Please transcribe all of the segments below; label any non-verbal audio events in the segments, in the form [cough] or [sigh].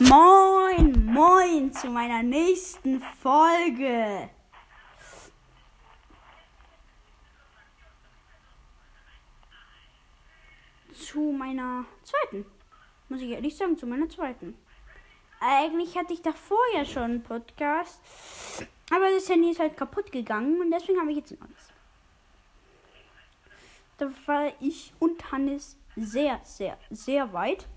Moin, moin zu meiner nächsten Folge. Zu meiner zweiten. Muss ich ehrlich sagen, zu meiner zweiten. Eigentlich hatte ich davor ja schon einen Podcast. Aber das Handy ist halt kaputt gegangen und deswegen habe ich jetzt ein neues. Da war ich und Hannes sehr, sehr, sehr weit.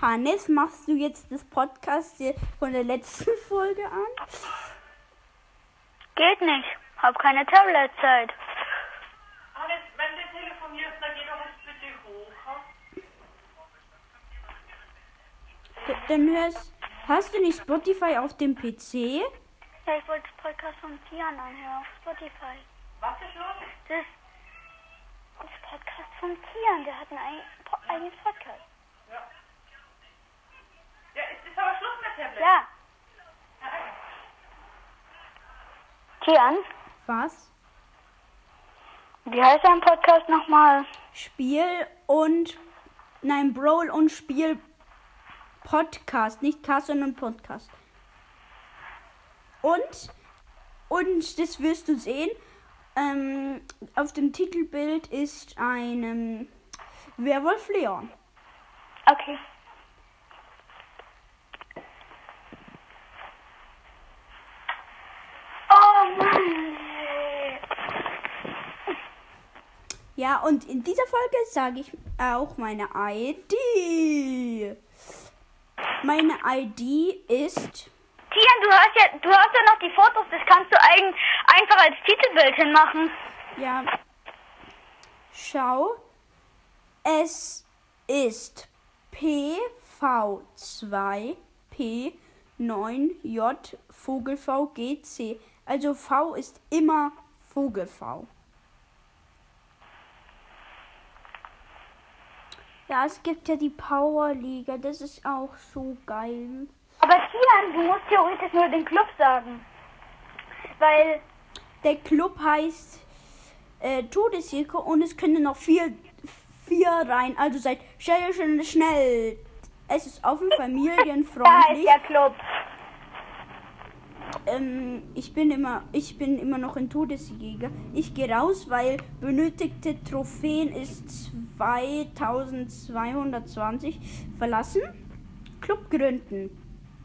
Hannes, machst du jetzt das Podcast hier von der letzten [laughs] Folge an? Geht nicht. Hab keine Tabletzeit. Hannes, wenn du telefonierst, dann geh doch jetzt bitte hoch. dann hörst, hast du nicht Spotify auf dem PC? Ja, ich wollte das Podcast von Tian anhören auf Spotify. Was ist los? Das, das Podcast von Tian, der hat ein eig- Po- eigenes Podcast. Ja. Ja, es ist aber Schluss mit Tablet. Ja. Tian, Was? wie heißt dein Podcast nochmal? Spiel und nein, Brawl und Spiel Podcast, nicht Cast, sondern Podcast. Und und das wirst du sehen. Ähm, auf dem Titelbild ist ein ähm, Werwolf Leon. Okay. Oh Mann. Ja, und in dieser Folge sage ich auch meine ID. Meine ID ist Tian, du hast ja, du hast ja noch die Fotos, das kannst du eigen, einfach als Titelbild hinmachen. Ja. Schau. Es ist PV2P9J Vogel VGC. Also V ist immer Vogel V. Ja, es gibt ja die Powerliga. Das ist auch so geil. Aber Tian, du musst theoretisch nur den Club sagen. Weil, Der Club heißt äh, Todesjäger und es können noch vier, vier rein. Also seid schnell, schnell, schnell. Es ist offen, [laughs] da heißt familienfreundlich. der Club. Ähm, ich bin immer, ich bin immer noch ein Todesjäger. Ich gehe raus, weil benötigte Trophäen ist 2220. Verlassen. Club gründen.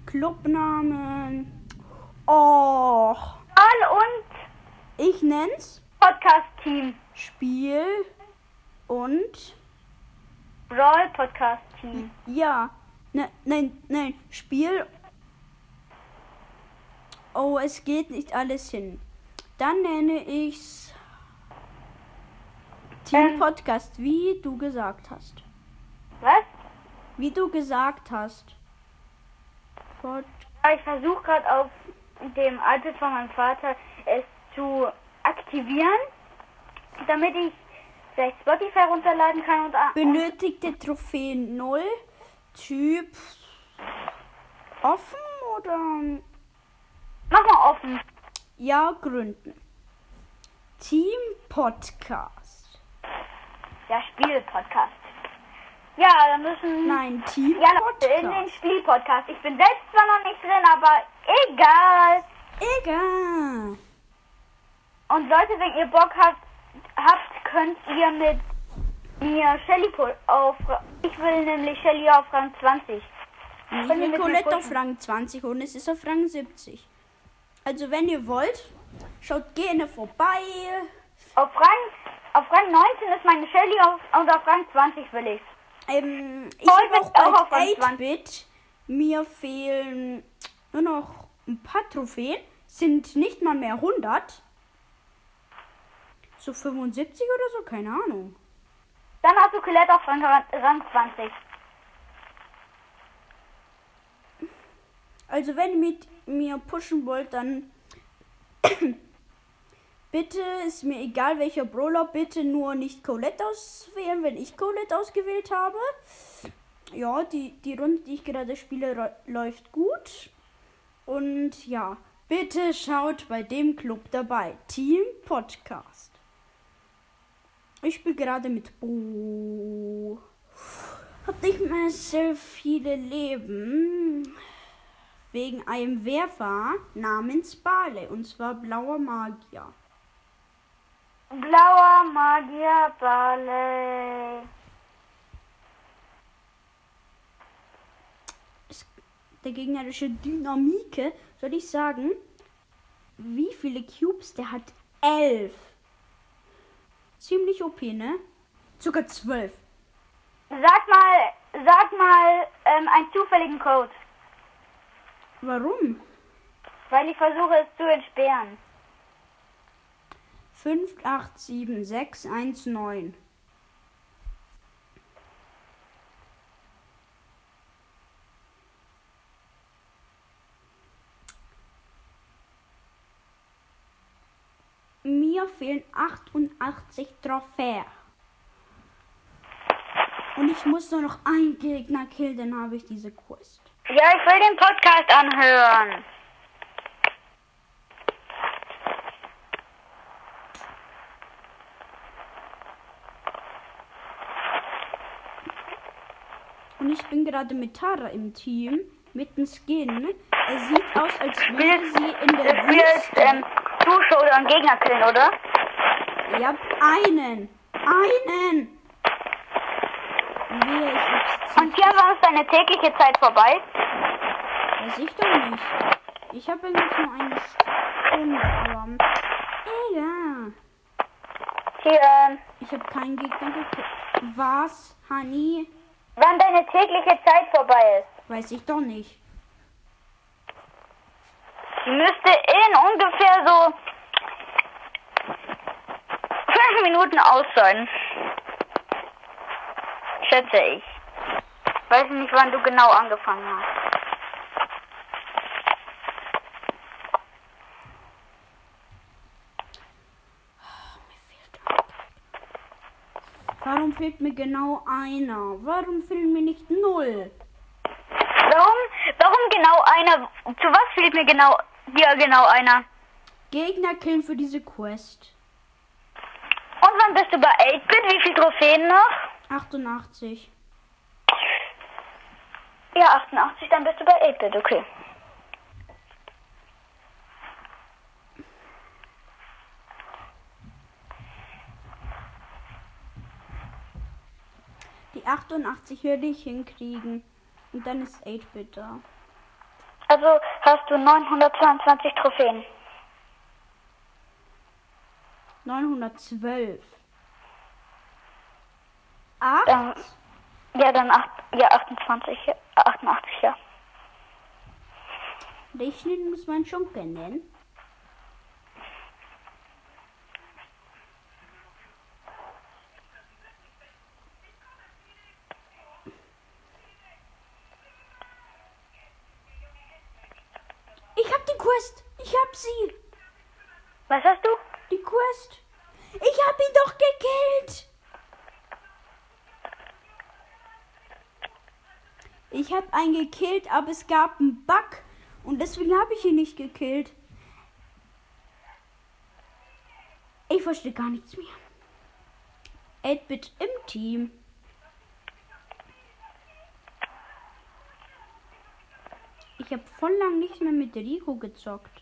Clubnamen. Oh, All und ich nenn's Podcast-Team. Spiel und Brawl Podcast-Team. ja, ne, nein, nein, Spiel. Oh, es geht nicht alles hin. Dann nenne ich's Team Ähm. Podcast, wie du gesagt hast. Was? Wie du gesagt hast. Pod Ja, Ich versuche gerade auf dem iPad von meinem Vater es zu aktivieren, damit ich vielleicht Spotify runterladen kann und benötigte Trophäen 0. Typ offen oder mach mal offen. ja gründen. Team Podcast. Ja, Spiel-Podcast. Ja, dann müssen. Nein, Team Ja, Leute, in den Podcast. Spiel-Podcast. Ich bin selbst zwar noch nicht drin, aber egal. Egal. Und Leute, wenn ihr Bock habt, habt könnt ihr mit mir Shelly auf. Ich will nämlich Shelly auf Rang 20. Ich will Colette auf? Rang 20 und es ist auf Rang 70. Also wenn ihr wollt, schaut gerne vorbei. Auf Rang, auf Rang 19 ist meine Shelly auf, und auf Rang 20 will ich. Ähm, ich habe auch auch Rang 8-Bit. Mir fehlen nur noch ein paar Trophäen. Sind nicht mal mehr 100. So 75 oder so, keine Ahnung. Dann hast du Colette auf Rang, Rang 20. Also wenn ihr mit mir pushen wollt, dann [coughs] bitte ist mir egal welcher Brawler, bitte nur nicht Colette auswählen, wenn ich Colette ausgewählt habe. Ja, die, die Runde, die ich gerade spiele, läuft gut. Und ja, bitte schaut bei dem Club dabei. Team Podcast. Ich spiele gerade mit Bo. Hat nicht mehr so viele Leben. Wegen einem Werfer namens Bale. Und zwar blauer Magier. Blauer Magier Barley. Der gegnerische Dynamike, soll ich sagen, wie viele Cubes der hat? Elf. Ziemlich OP, ne? Sogar zwölf. Sag mal, sag mal ähm, einen zufälligen Code, Warum? weil ich versuche es zu entsperren. 587619. Mir fehlen 88 Trophäen. Und ich muss nur noch einen Gegner killen, dann habe ich diese Quest. Ja, ich will den Podcast anhören. Und ich bin gerade mit Tara im Team, mit dem Skin. Er sieht aus, als wäre Willst, sie in der du willst Wüste. ähm, du Showdown Gegner killen, oder? Ja, einen. Einen. Wehe, Und hier war es deine tägliche Zeit vorbei. Weiß ich doch nicht. Ich habe eigentlich nur eine Stunde, aber egal. Hier, ähm, Ich habe keinen Gegner gekillt. Was, Honey? wann deine tägliche Zeit vorbei ist. Weiß ich doch nicht. Die müsste in ungefähr so fünf Minuten aus sein. Schätze ich. Weiß nicht, wann du genau angefangen hast. Warum fehlt mir genau einer? Warum fehlen mir nicht null? Warum, warum genau einer? Zu was fehlt mir genau, dir genau einer? Gegner killen für diese Quest. Und wann bist du bei 8-Bit? Wie viele Trophäen noch? 88. Ja, 88, dann bist du bei 8-Bit, okay. Die 88 werde ich hinkriegen. Und dann ist 8-Bit da. Also hast du 922 Trophäen. 912. 8? Dann, ja, dann acht, ja, 28, ja, 88, ja. Rechnen muss man schon kennen. Ich hab die Quest. Ich hab sie. Was hast du? Die Quest. Ich hab ihn doch gekillt. Ich hab einen gekillt, aber es gab einen Bug und deswegen habe ich ihn nicht gekillt. Ich verstehe gar nichts mehr. 8-Bit im Team. Ich habe voll lang nicht mehr mit Rico gezockt.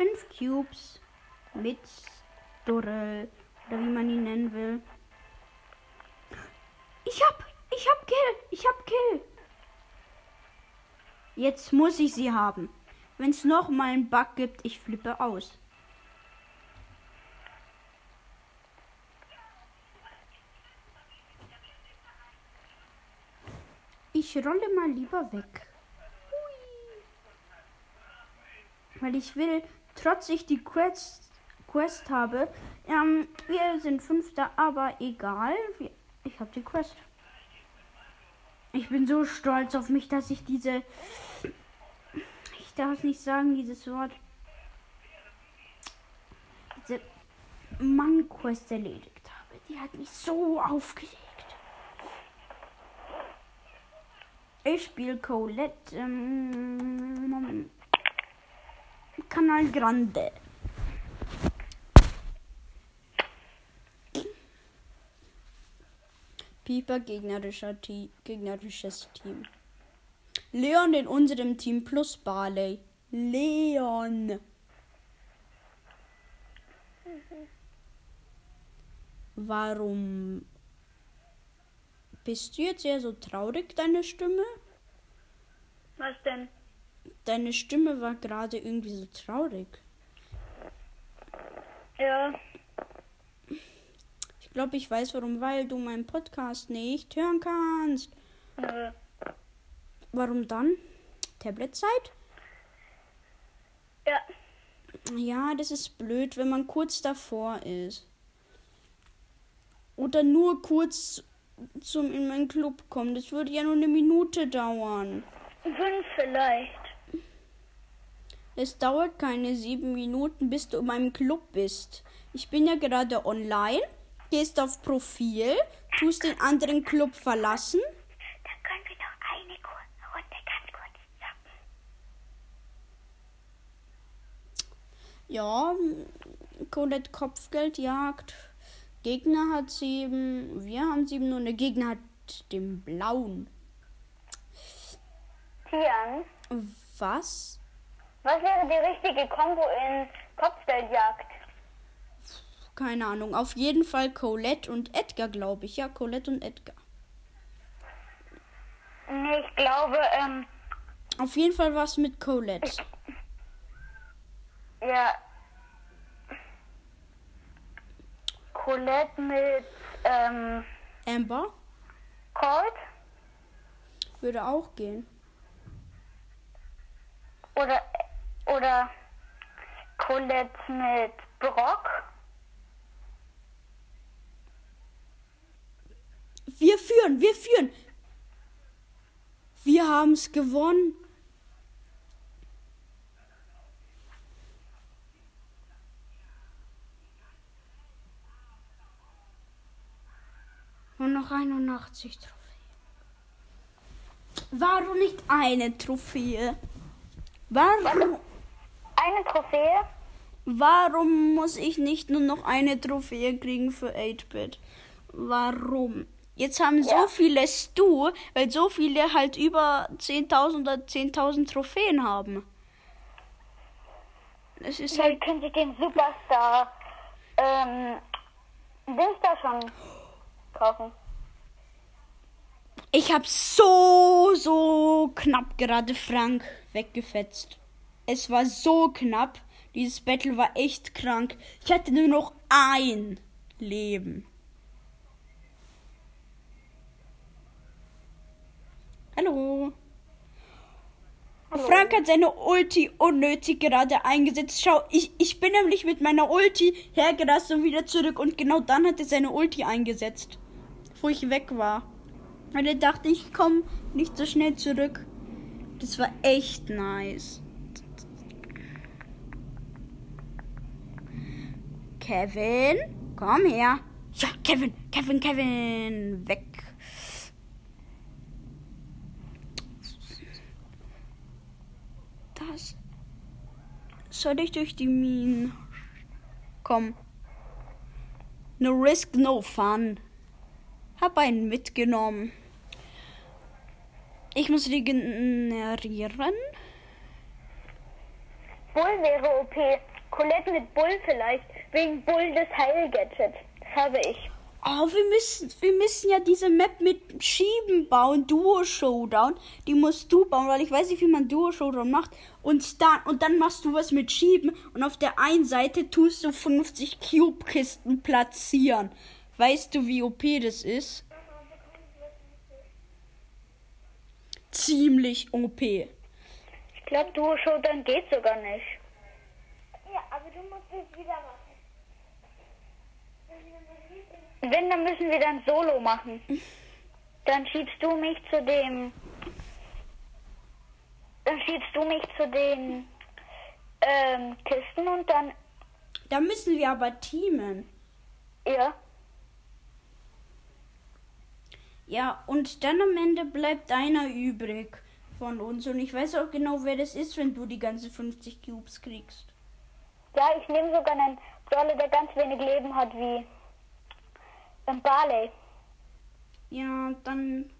Fünf Cubes mit Dorel oder wie man ihn nennen will. Ich hab, ich hab Kill, ich hab Kill. Jetzt muss ich sie haben. Wenn es noch mal einen Bug gibt, ich flippe aus. Ich rolle mal lieber weg. Hui. Weil ich will, trotz ich die Quest, Quest habe. Ähm, wir sind Fünfter, aber egal. Ich habe die Quest. Ich bin so stolz auf mich, dass ich diese. Ich darf es nicht sagen, dieses Wort. Diese Mann-Quest erledigt habe. Die hat mich so aufgeregt. Ich spiele Colette. Ähm, Moment. Kanal Grande. Pieper gegnerischer Te gegnerisches Team. Leon in unserem Team plus Barley. Leon. Warum bist du jetzt eher so traurig, deine Stimme? Was denn? Deine Stimme war gerade irgendwie so traurig. Ja. Ich glaube, ich weiß warum, weil du meinen Podcast nicht hören kannst. Nö. Warum dann? Tabletzeit? Ja. Ja, das ist blöd, wenn man kurz davor ist. Oder nur kurz zum in meinen Club kommen. Das würde ja nur eine Minute dauern. Fünf vielleicht. Es dauert keine sieben Minuten, bis du in meinem Club bist. Ich bin ja gerade online. Gehst auf Profil, tust den anderen Club verlassen. Dann können wir noch eine Runde ganz kurz zocken. Ja, Colette Kopfgeldjagd. Gegner hat sieben, wir haben sieben und der Gegner hat den blauen. Tian, Was? Was wäre die richtige Kombo in Kopfgeldjagd? Keine Ahnung. Auf jeden Fall Colette und Edgar, glaube ich. Ja, Colette und Edgar. Nee, ich glaube, ähm, Auf jeden Fall was mit Colette. ja. Colette mit, ähm, Amber Colt würde auch gehen. oder, oder Colette mit Brock. Wir führen, wir führen. Wir haben es gewonnen. Und noch 81 Trophäen. Warum nicht eine Trophäe? Warum, Eine Trophäe? warum muss ich nicht nur noch eine Trophäe kriegen für 8-Bit? Warum? Jetzt haben so Ja. viele Stu, weil so viele halt über 10.000 oder 10.000 Trophäen haben. Das ist Dann halt. können Sie den Superstar, ähm, Dings da schon kaufen. Ich habe so, so knapp gerade Frank weggefetzt. Es war so knapp. Dieses Battle war echt krank. Ich hatte nur noch ein Leben. Hallo. Frank hat seine Ulti unnötig gerade eingesetzt. Schau, ich, ich bin nämlich mit meiner Ulti hergerast und wieder zurück. Und genau dann hat er seine Ulti eingesetzt. Wo ich weg war. Weil er dachte, ich komme nicht so schnell zurück. Das war echt nice. Kevin, komm her. Ja, Kevin, Kevin, Kevin, weg. Das. Soll ich durch die Minen? Komm. No risk, no fun. Hab einen mitgenommen. Ich muss regenerieren. Bull wäre OP. Colette mit Bull vielleicht. Wegen Bull des Heilgadgets. Das habe ich. Oh, wir müssen, wir müssen ja diese Map mit Schieben bauen. Duo Showdown. Die musst du bauen, weil ich weiß nicht, wie man Duo Showdown macht. Und dann, und dann machst du was mit Schieben. Und auf der einen Seite tust du 50 Cube-Kisten platzieren. Weißt du, wie OP das ist? Ziemlich OP. Ich glaube, Duo Showdown geht sogar nicht. Ja, aber du musst es wieder machen. Wenn, dann müssen wir dann Solo machen. Dann schiebst du mich zu dem. Dann schiebst du mich zu den ähm, Kisten und dann. Da müssen wir aber teamen. Ja. Ja, und dann am Ende bleibt einer übrig von uns. Und ich weiß auch genau, wer das ist, wenn du die ganze 50 Cubes kriegst. Ja, ich nehme sogar einen Brawler, der ganz wenig Leben hat, wie ein Barley. Ja, dann.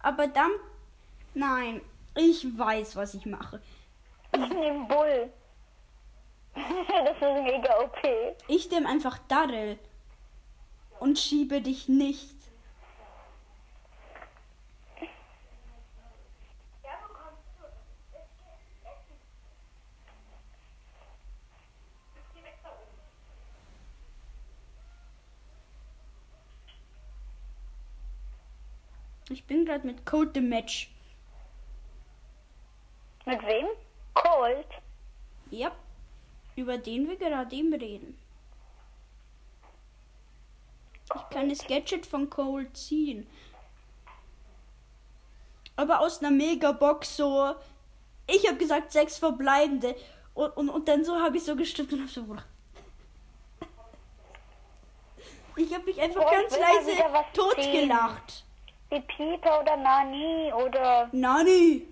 Aber dann. Nein, ich weiß, was ich mache. Ich nehme Bull. [laughs] das ist mega OP. Ich nehme einfach Daryl und schiebe dich nicht. Ich bin gerade mit Code the Match. Mit wem? Cold. Ja, über den wir gerade eben reden. Ich kann das Gadget von Cole ziehen. Aber aus einer Megabox so. Ich habe gesagt, sechs verbleibende. Und, und, und dann so habe ich so gestimmt und hab so. Ich habe mich einfach ich ganz leise totgelacht. Wie Peter oder Nani oder. Nani!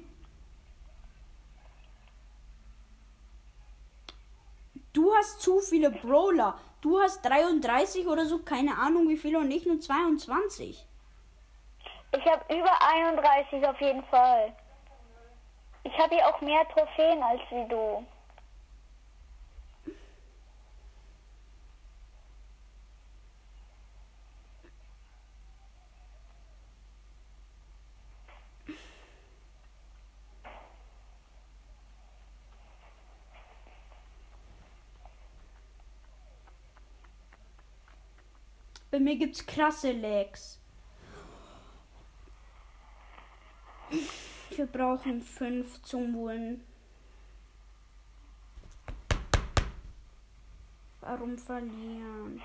Du hast zu viele Brawler. Du hast 33 oder so, keine Ahnung wie viele und ich nur 22. Ich habe über 31 auf jeden Fall. Ich habe hier auch mehr Trophäen als wie du. Bei mir gibt's krasse Lags. Wir brauchen fünf zum Win. Warum verlieren?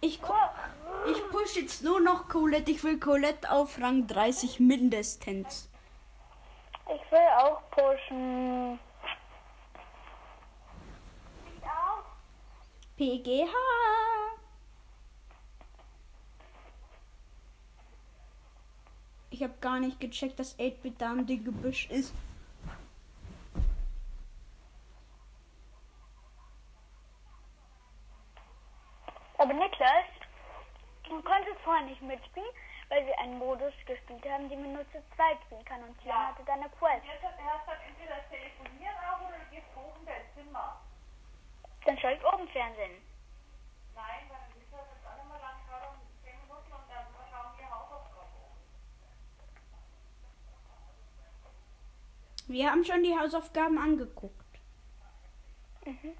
Ich, ich push jetzt nur noch Colette. Ich will Colette auf Rang 30 mindestens. Ich will auch pushen. PGH. Ich habe gar nicht gecheckt, dass 8-Bit da im Gebüsch ist. Aber Niklas, du konntest vorher nicht mitspielen, weil wir einen Modus gespielt haben, den man nur zu zweit spielen kann. Und Jan hatte dann eine Quest. Jetzt hat erst dann entweder telefonieren auch oder du gehst hoch in dein Zimmer. Dann schaue ich oben Fernsehen. Nein, weil dann das jetzt alle mal lang um 10 Minuten und dann schauen wir Hausaufgaben. Wir haben schon die Hausaufgaben angeguckt. Mhm.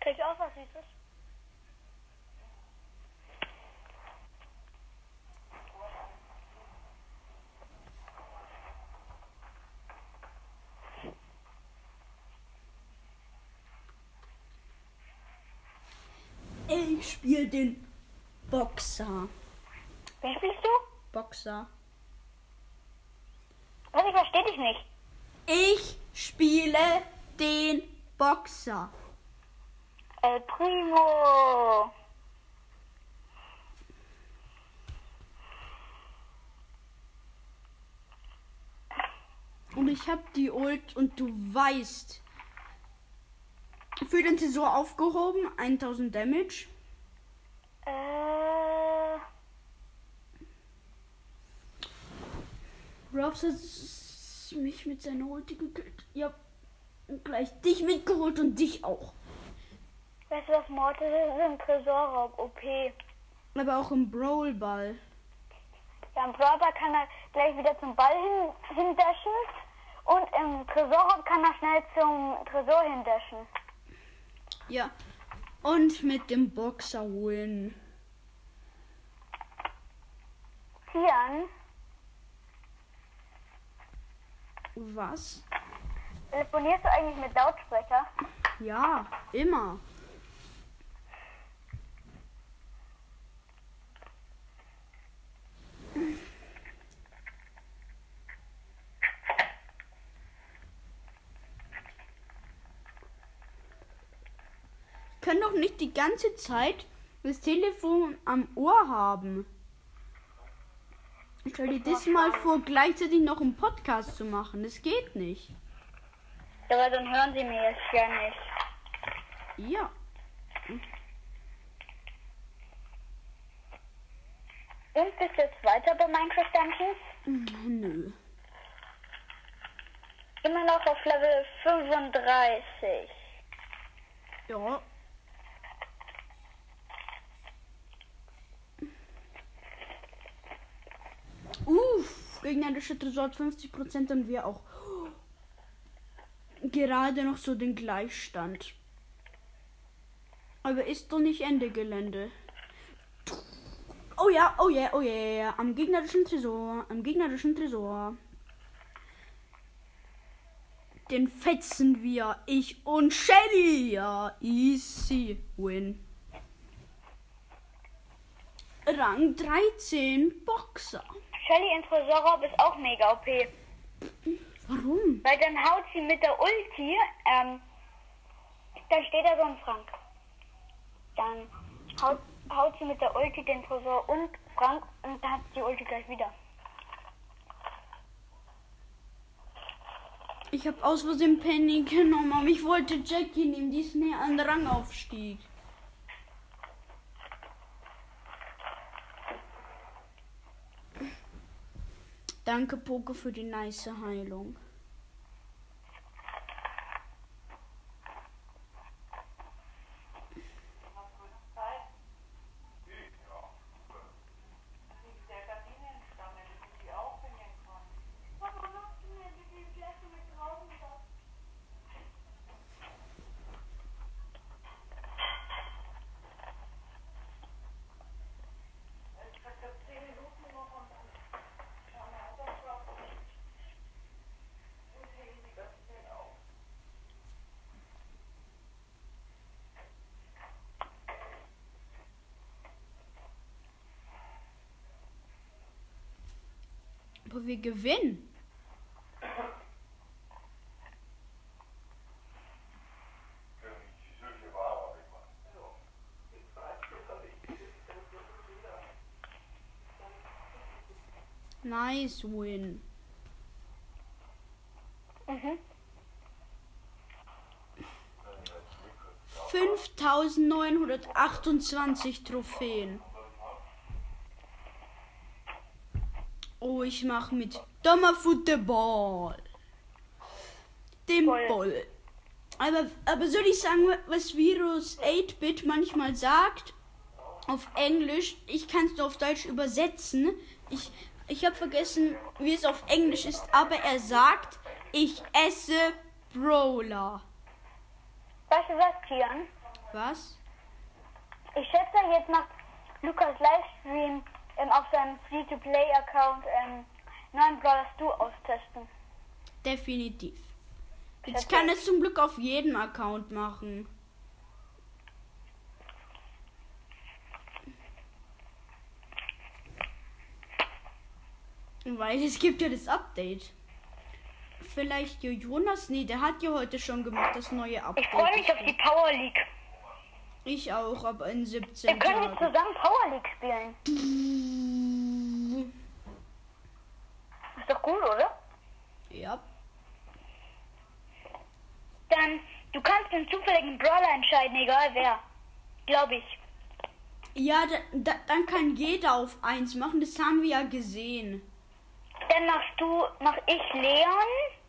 Krieg ich auch was Süßes? Ich spiele den Boxer. Wen spielst du? Boxer. Was, ich verstehe dich nicht. Ich spiele den Boxer. El Primo. Und ich hab die Ult und du weißt. Für den Tresor aufgehoben, 1000 Damage. Äh, Robs hat mich mit seiner Ulti gekillt. Ja. Und gleich dich mitgeholt und dich auch. weißt du was, Mortis ist im Tresorraub OP. Aber auch im Brawlball. Ja, im Brawler kann er gleich wieder zum Ball hin, hindashen. Und im Tresorraub kann er schnell zum Tresor hindashen. Ja. Und mit dem Boxer Win. Tian? Was? Telefonierst du eigentlich mit Lautsprecher? Ja, immer. Können doch nicht die ganze Zeit das Telefon am Ohr haben. Stell dir das mal vor, gleichzeitig noch einen Podcast zu machen. Das geht nicht. Ja, aber dann hören sie mir jetzt ja nicht. Ja. Und bist du jetzt weiter bei Minecraft Dungeons? Hm, Nö. Immer noch auf Level 35. Ja. Gegnerische Tresor hat 50% und wir auch. Gerade noch so den Gleichstand. Aber ist doch nicht Ende Gelände. Oh ja, oh ja, oh ja, ja. Am gegnerischen Tresor, am gegnerischen Tresor. Den fetzen wir. Ich und Shelly. Ja, easy win. Rang 13 Boxer. Shelly in Tresorraub ist auch mega OP. Warum? Weil dann haut sie mit der Ulti, ähm, dann steht da so ein Frank. Dann haut, haut sie mit der Ulti den Tresor und Frank und dann hat sie die Ulti gleich wieder. Ich habe aus Versehen Penny genommen, aber ich wollte Jackie nehmen, die ist näher an Rangaufstieg. Danke, Poke, für die nice Heilung. Der Gardinenstange, die die aufhängen kann. Papa, machst du mir die Flasche mit Traubensaft? Ich hab da 10 Minuten noch und dann schauen wir Hausaufgaben. Und hängen die Gardinen auf. Aber wir gewinnen. Nice win. Mhm. 5928 Trophäen. Oh, ich mach mit Dummer Football. Dem Voll. Ball. Aber, aber soll ich sagen, was Virus 8-Bit manchmal sagt? Auf Englisch. Ich kann es nur auf Deutsch übersetzen. Ich, ich habe vergessen, wie es auf Englisch ist, aber er sagt, ich esse Brawler. Weißt du was, Tian? Was? Ich schätze, jetzt macht Lukas Livestream ähm, auf seinem Free-to-Play-Account ähm, neuen Brawlers Du austesten. Definitiv. Jetzt kann es zum Glück auf jedem Account machen. Weil es gibt ja das Update. Vielleicht Jonas? Nee, der hat ja heute schon gemacht, das neue Update. Ich freue mich auf die Power League. Ich auch, aber in Wir 17 können jetzt zusammen Power League spielen. Ist doch cool, oder? Ja. Dann, du kannst den zufälligen Brawler entscheiden, egal wer. Glaube ich. Ja, da, da, dann kann jeder auf eins machen, das haben wir ja gesehen. Dann machst du, mach ich Leon.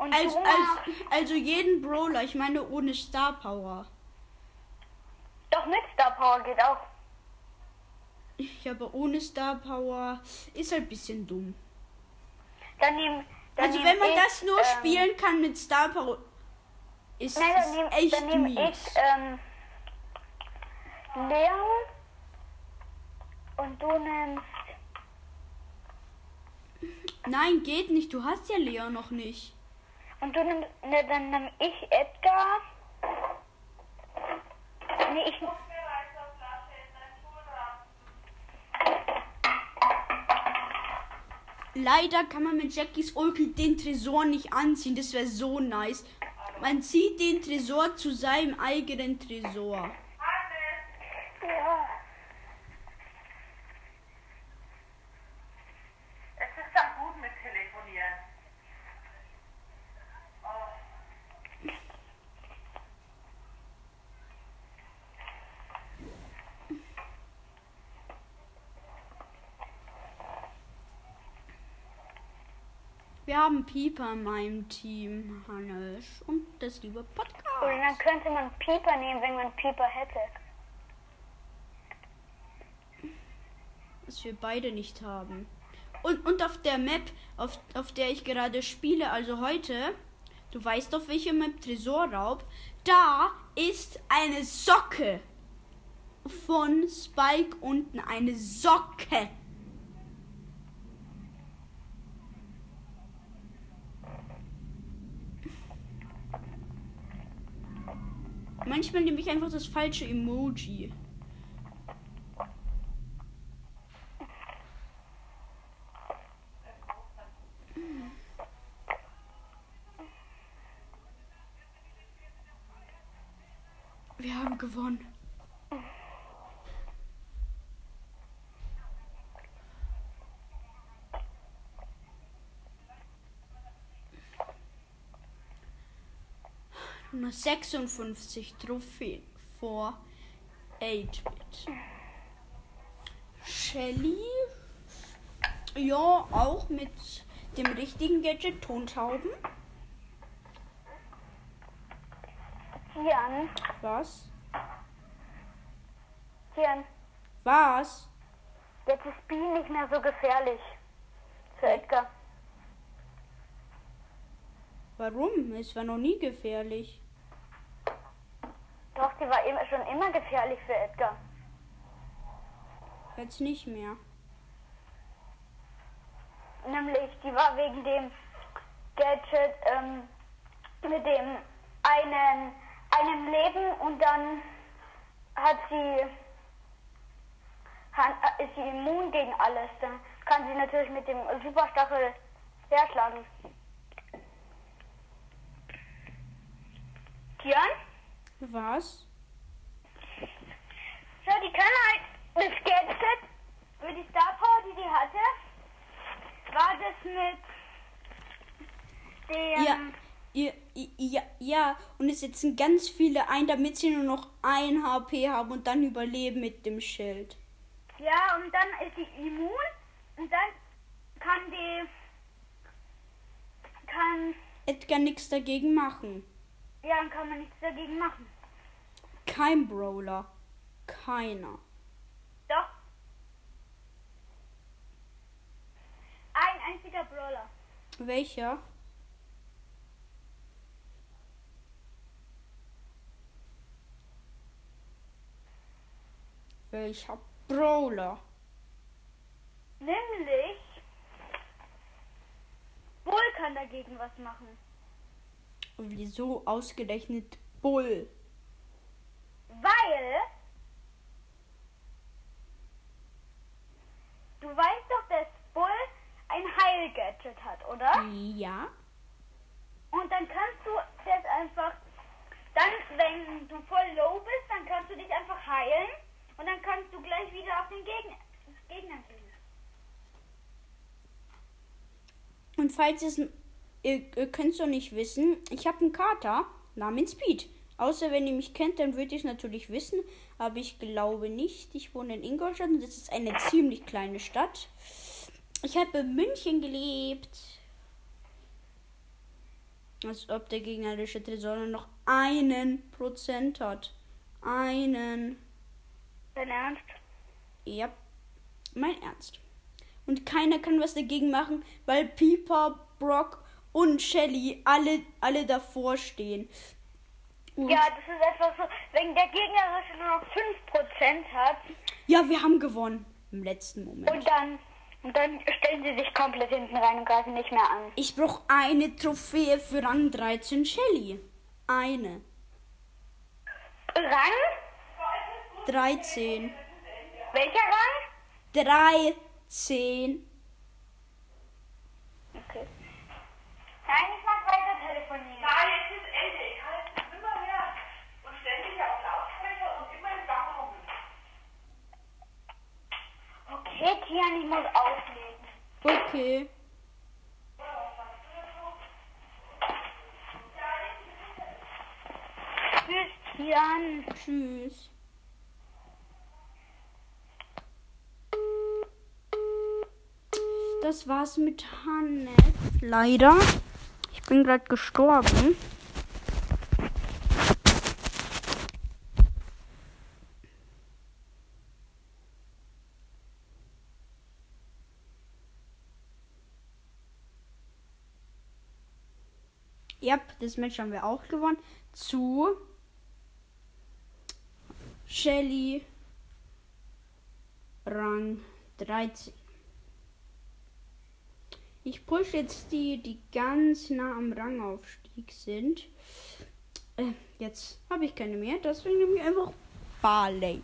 Und Als, als, also jeden Brawler, ich meine ohne Star Power. doch mit Star Power geht auch. Ich aber ohne Star Power ist halt ein bisschen dumm. Dann nehm, dann Also nehm wenn man ich, das nur ähm, spielen kann mit Star Power, ist Nein, dann es nehme echt dann nehm mies. ich ähm, Leon. Und du nimmst. Nein, geht nicht. Du hast ja Leon noch nicht. Und du nimmst. Ne, dann nimm ich Edgar. Nee, ich. Leider kann man mit Jackies Ulti den Tresor nicht anziehen. Das wäre so nice. Man zieht den Tresor zu seinem eigenen Tresor. Hannes, Ja. es ist dann gut mit Telefonieren. Oh. Wir haben Pieper in meinem Team, Hannes. Und das liebe Und Podcast. dann könnte man Pieper nehmen, wenn man Pieper hätte. Was wir beide nicht haben. Und, und auf der Map, auf, auf der ich gerade spiele, also heute, du weißt auf welcher Map Tresorraub, da ist eine Socke von Spike unten. Eine Socke. Manchmal nehme ich einfach das falsche Emoji. Wir haben gewonnen. 56 Trophäen vor 8-Bit. Shelly. Ja, auch mit dem richtigen Gadget Tontauben. Jan, Was? Jan, Was? jetzt ist B nicht mehr so gefährlich. Für Edgar. Warum? Es war noch nie gefährlich. Doch, die war immer, schon immer gefährlich für Edgar. Jetzt nicht mehr. Nämlich, die war wegen dem Gadget ähm, mit dem einen, einem Leben und dann hat sie hat, ist sie immun gegen alles. Dann kann sie natürlich mit dem Superstachel herschlagen. Kian? Was? So, die kann halt das Gadget für die Star Power, die die hatte, war das mit dem... Ja, ja, ja, ja, und es setzen ganz viele ein, damit sie nur noch ein HP haben und dann überleben mit dem Schild. Ja, und dann ist sie immun und dann kann die kann Edgar nichts dagegen machen. Ja, dann kann man nichts dagegen machen. Kein Brawler. Keiner. Doch. Ein einziger Brawler. Welcher? Welcher Brawler? Nämlich Bull kann dagegen was machen. Wieso ausgerechnet Bull? Weil du weißt doch, dass Bull ein Heilgadget hat, oder? Ja. Und dann kannst du das einfach, dann, wenn du voll low bist, dann kannst du dich einfach heilen und dann kannst du gleich wieder auf den Gegner, Gegner gehen. Und falls es, ihr, ihr könnt es doch nicht wissen, ich habe einen Kater namens Speed. Außer wenn ihr mich kennt, dann würdet ihr es natürlich wissen. Aber ich glaube nicht. Ich wohne in Ingolstadt und das ist eine ziemlich kleine Stadt. Ich habe in München gelebt. Als ob der gegnerische Tresor noch einen Prozent hat. Einen. Dein Ernst? Ja, mein Ernst. Und keiner kann was dagegen machen, weil Pieper, Brock und Shelly alle, alle davor stehen. Und Ja, das ist einfach so, wenn der gegnerische nur noch 5% hat ja, wir haben gewonnen im letzten Moment. und dann, und dann stellen sie sich komplett hinten rein und greifen nicht mehr an. Ich brauche eine Trophäe für Rang 13 Shelly. Eine. Rang? 13. Welcher Rang? 13. Okay. Nein, ich mag weiter telefonieren. Na, jetzt ist Ende. Okay, Tian, ich muss auflegen. Okay. Tschüss, Tian. Tschüss. Das war's mit Hanne. Leider. Ich bin gerade gestorben. Das Match haben wir auch gewonnen. Zu Shelly Rang 13. Ich push jetzt die, die ganz nah am Rangaufstieg sind. Äh, jetzt habe ich keine mehr, deswegen nehme ich einfach Barley.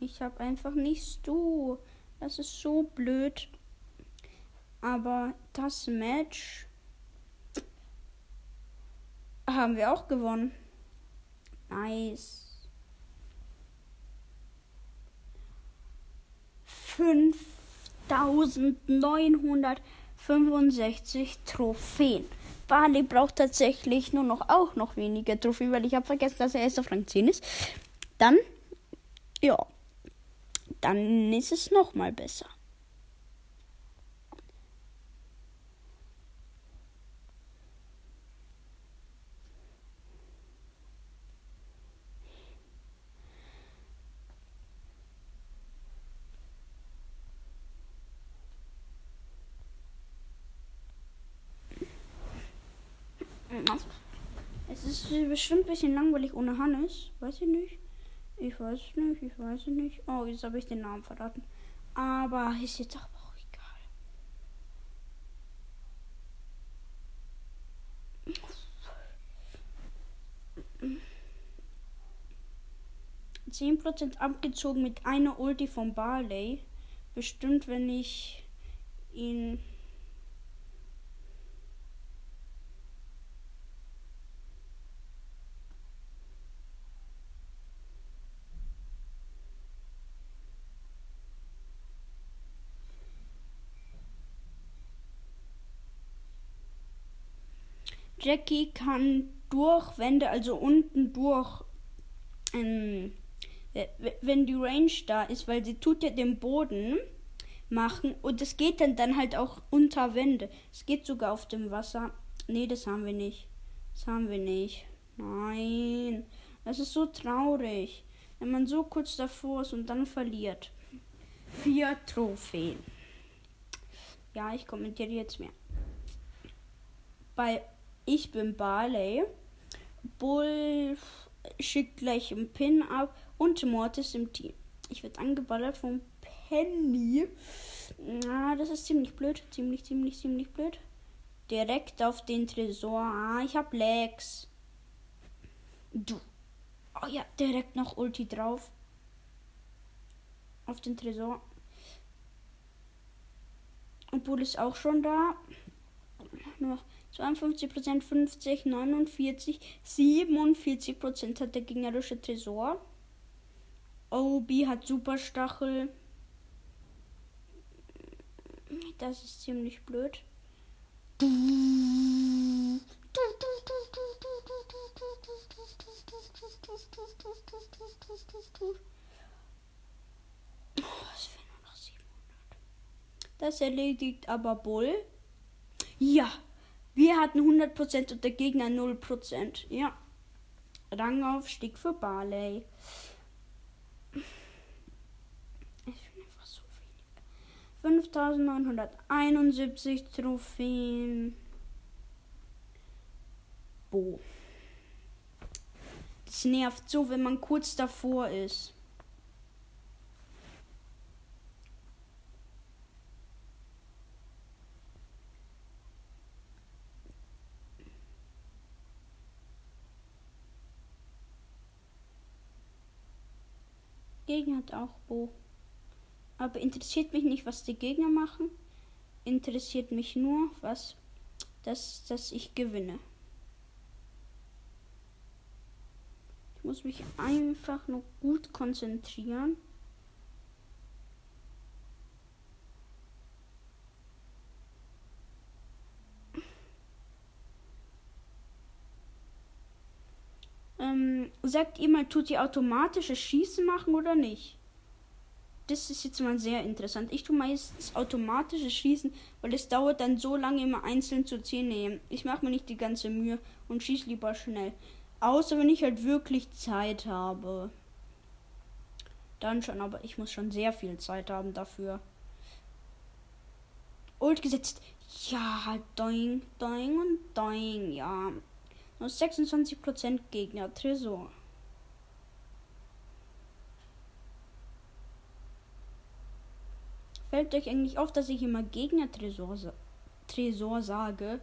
Ich habe einfach nicht du. Das ist so blöd. Aber das Match haben wir auch gewonnen. Nice. 5965 Trophäen. Barley braucht tatsächlich nur noch auch noch weniger Trophäen, weil ich habe vergessen, dass er erst auf Rang 10 ist. Dann, ja, dann ist es noch mal besser. Es ist bestimmt ein bisschen langweilig ohne Hannes. Weiß ich nicht. Ich weiß es nicht, ich weiß es nicht. Oh, jetzt habe ich den Namen verraten. Aber ist jetzt auch egal. Zehn Prozent abgezogen mit einer Ulti von Barley. Bestimmt, wenn ich ihn Jackie kann durch Wände, also unten durch, ähm, wenn die Range da ist, weil sie tut ja den Boden machen und es geht dann, dann halt auch unter Wände. Es geht sogar auf dem Wasser. Nee, das haben wir nicht. Das haben wir nicht. Nein. Das ist so traurig. Wenn man so kurz davor ist und dann verliert. Vier Trophäen. Ja, ich kommentiere jetzt mehr. Bei ich bin Barley. Bull schickt gleich einen Pin ab und Mortis im Team. Ich werde angeballert von Penny. Ah, das ist ziemlich blöd. Ziemlich, ziemlich, ziemlich blöd. Direkt auf den Tresor. Ah, ich hab Legs. Du. Oh ja, direkt noch Ulti drauf. Auf den Tresor. Und Bull ist auch schon da. Nur 52 Prozent, 50, 49, 47 Prozent hat der gegnerische Tresor. Obi hat Superstachel. Das ist ziemlich blöd. Das erledigt aber Bull. Ja, wir hatten 100% und der Gegner 0%. Ja. Rangaufstieg für Barley. Ich bin einfach so wenig. 5971 Trophäen. Bo. Das nervt so, wenn man kurz davor ist. Gegner hat auch Bo. Aber interessiert mich nicht, was die Gegner machen. Interessiert mich nur, was dass, dass ich gewinne. Ich muss mich einfach nur gut konzentrieren. Ähm, sagt ihr mal, tut ihr automatisches Schießen machen oder nicht? Das ist jetzt mal sehr interessant. Ich tue meistens automatisches Schießen, weil es dauert dann so lange immer einzeln zu ziehen. Nee, ich mache mir nicht die ganze Mühe und schieße lieber schnell. Außer wenn ich halt wirklich Zeit habe. Dann schon, aber ich muss schon sehr viel Zeit haben dafür. Ult gesetzt. Ja, doing, doing und doing, ja. Nur 26% Gegner, Tresor. Fällt euch eigentlich auf, dass ich immer Gegner Tresor, sa Tresor sage?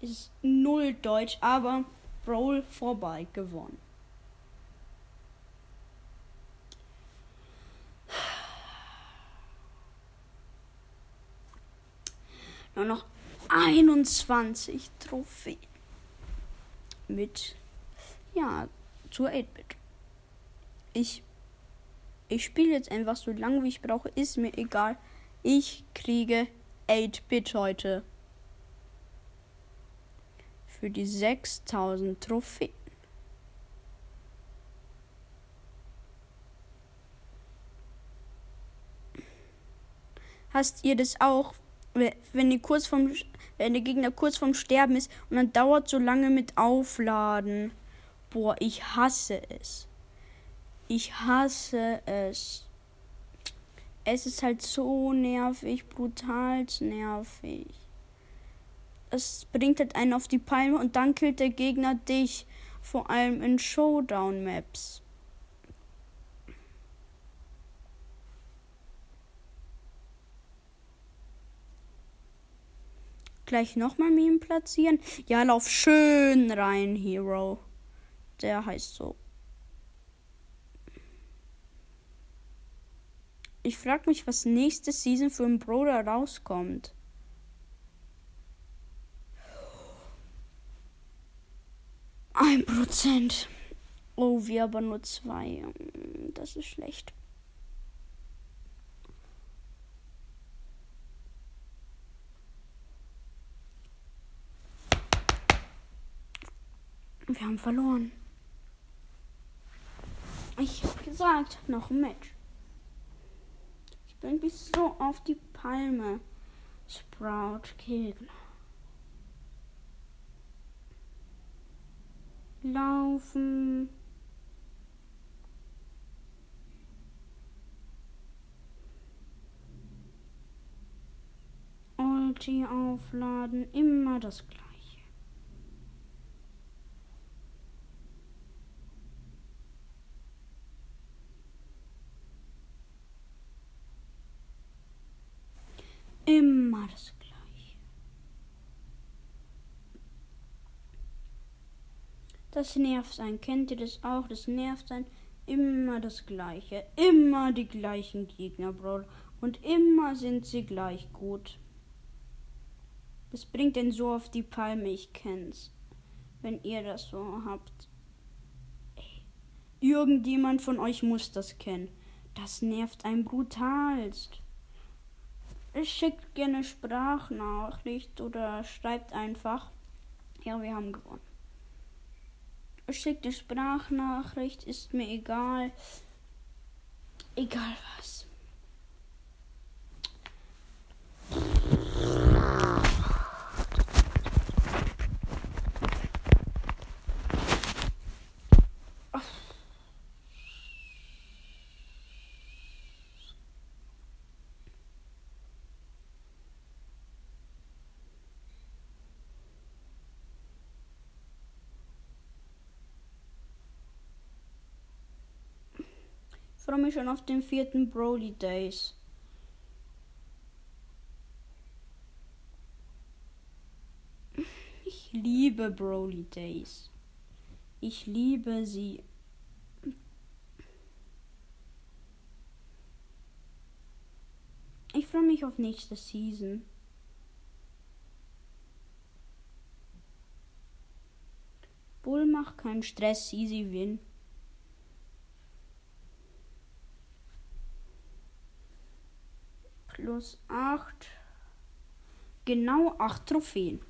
Ist null Deutsch, aber Brawl vorbei gewonnen. Nur noch 21 Trophäen. Mit, ja, zur 8-Bit. Ich, ich spiele jetzt einfach so lange, wie ich brauche. Ist mir egal. Ich kriege 8-Bit heute. Für die 6000 Trophäen. Hast ihr das auch, wenn ihr kurz vom, wenn der Gegner kurz vorm Sterben ist und dann dauert so lange mit Aufladen? Boah, ich hasse es. Ich hasse es. Es ist halt so nervig, brutal nervig. Es bringt halt einen auf die Palme und dann killt der Gegner dich. Vor allem in Showdown-Maps. Gleich nochmal Meme platzieren. Ja, lauf schön rein, Hero. Der heißt so. Ich frag mich, was nächste Season für ein Brawler rauskommt. Ein Prozent. Oh, wir aber nur zwei. Das ist schlecht. Wir haben verloren. Ich hab gesagt, noch ein Match. Ich bin bis so auf die Palme. Sprout Gegner. Laufen. Ulti aufladen, immer das gleiche. Immer das gleiche. Das nervt ein. Kennt ihr das auch? Das nervt ein. Immer das gleiche. Immer die gleichen Gegner, Bro. Und immer sind sie gleich gut. Das bringt den so auf die Palme, ich kenn's. Wenn ihr das so habt. Ey. Irgendjemand von euch muss das kennen. Das nervt einen brutalst. Schickt gerne Sprachnachricht oder schreibt einfach. Ja, wir haben gewonnen. Schickt eine Sprachnachricht, ist mir egal. Egal was. Freue mich schon auf den vierten Broly Days. Ich liebe Broly Days. Ich liebe sie. Ich freue mich auf nächste Season. Bull macht keinen Stress, easy win. Plus 8. Genau 8 Trophäen.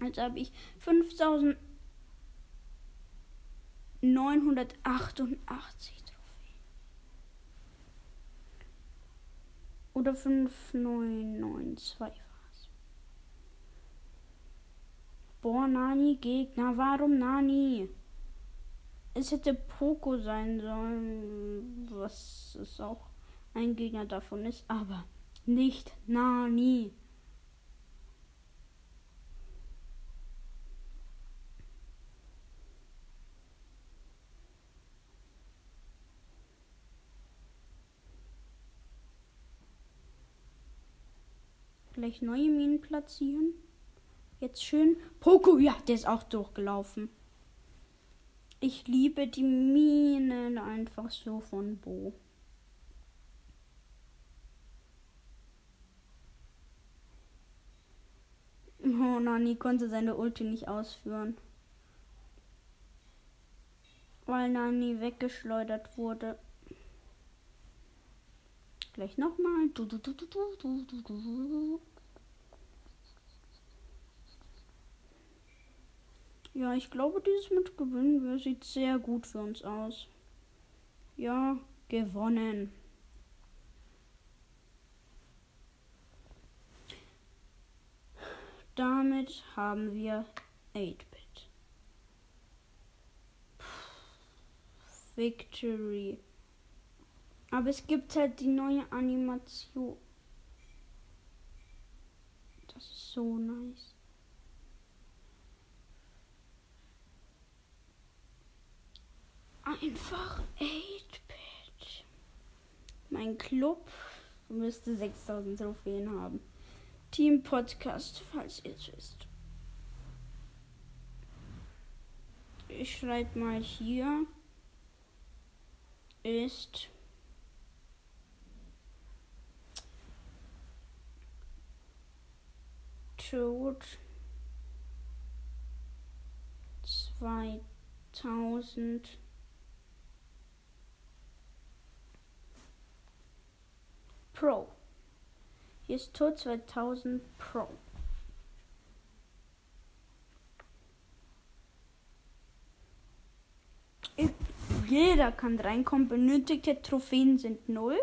Jetzt habe ich 5988 Trophäen. Oder 5992 war es. Boah, Nani Gegner. Warum Nani? Es hätte Poco sein sollen, was es auch ein Gegner davon ist, aber nicht Nani. Gleich neue Minen platzieren. Jetzt schön. Poco, ja, der ist auch durchgelaufen. Ich liebe die Minen einfach so von Bo. Oh, Nani konnte seine Ulti nicht ausführen. Weil Nani weggeschleudert wurde. Gleich nochmal. Du, du, du, du, du, du, du. Ja, ich glaube, dieses mit gewinnen sieht sehr gut für uns aus. Ja, gewonnen. Damit haben wir 8-Bit. Victory. Aber es gibt halt die neue Animation. Das ist so nice. Einfach 8-Bit. Mein Club müsste 6000 Trophäen haben. Team Podcast, falls ihr es wisst. Ich schreibe mal hier ist Tod 2000 Pro. Hier ist Tod 2000 Pro. Jeder kann reinkommen. Benötigte Trophäen sind null.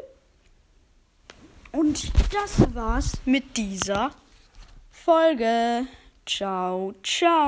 Und das war's mit dieser Folge. Ciao, ciao.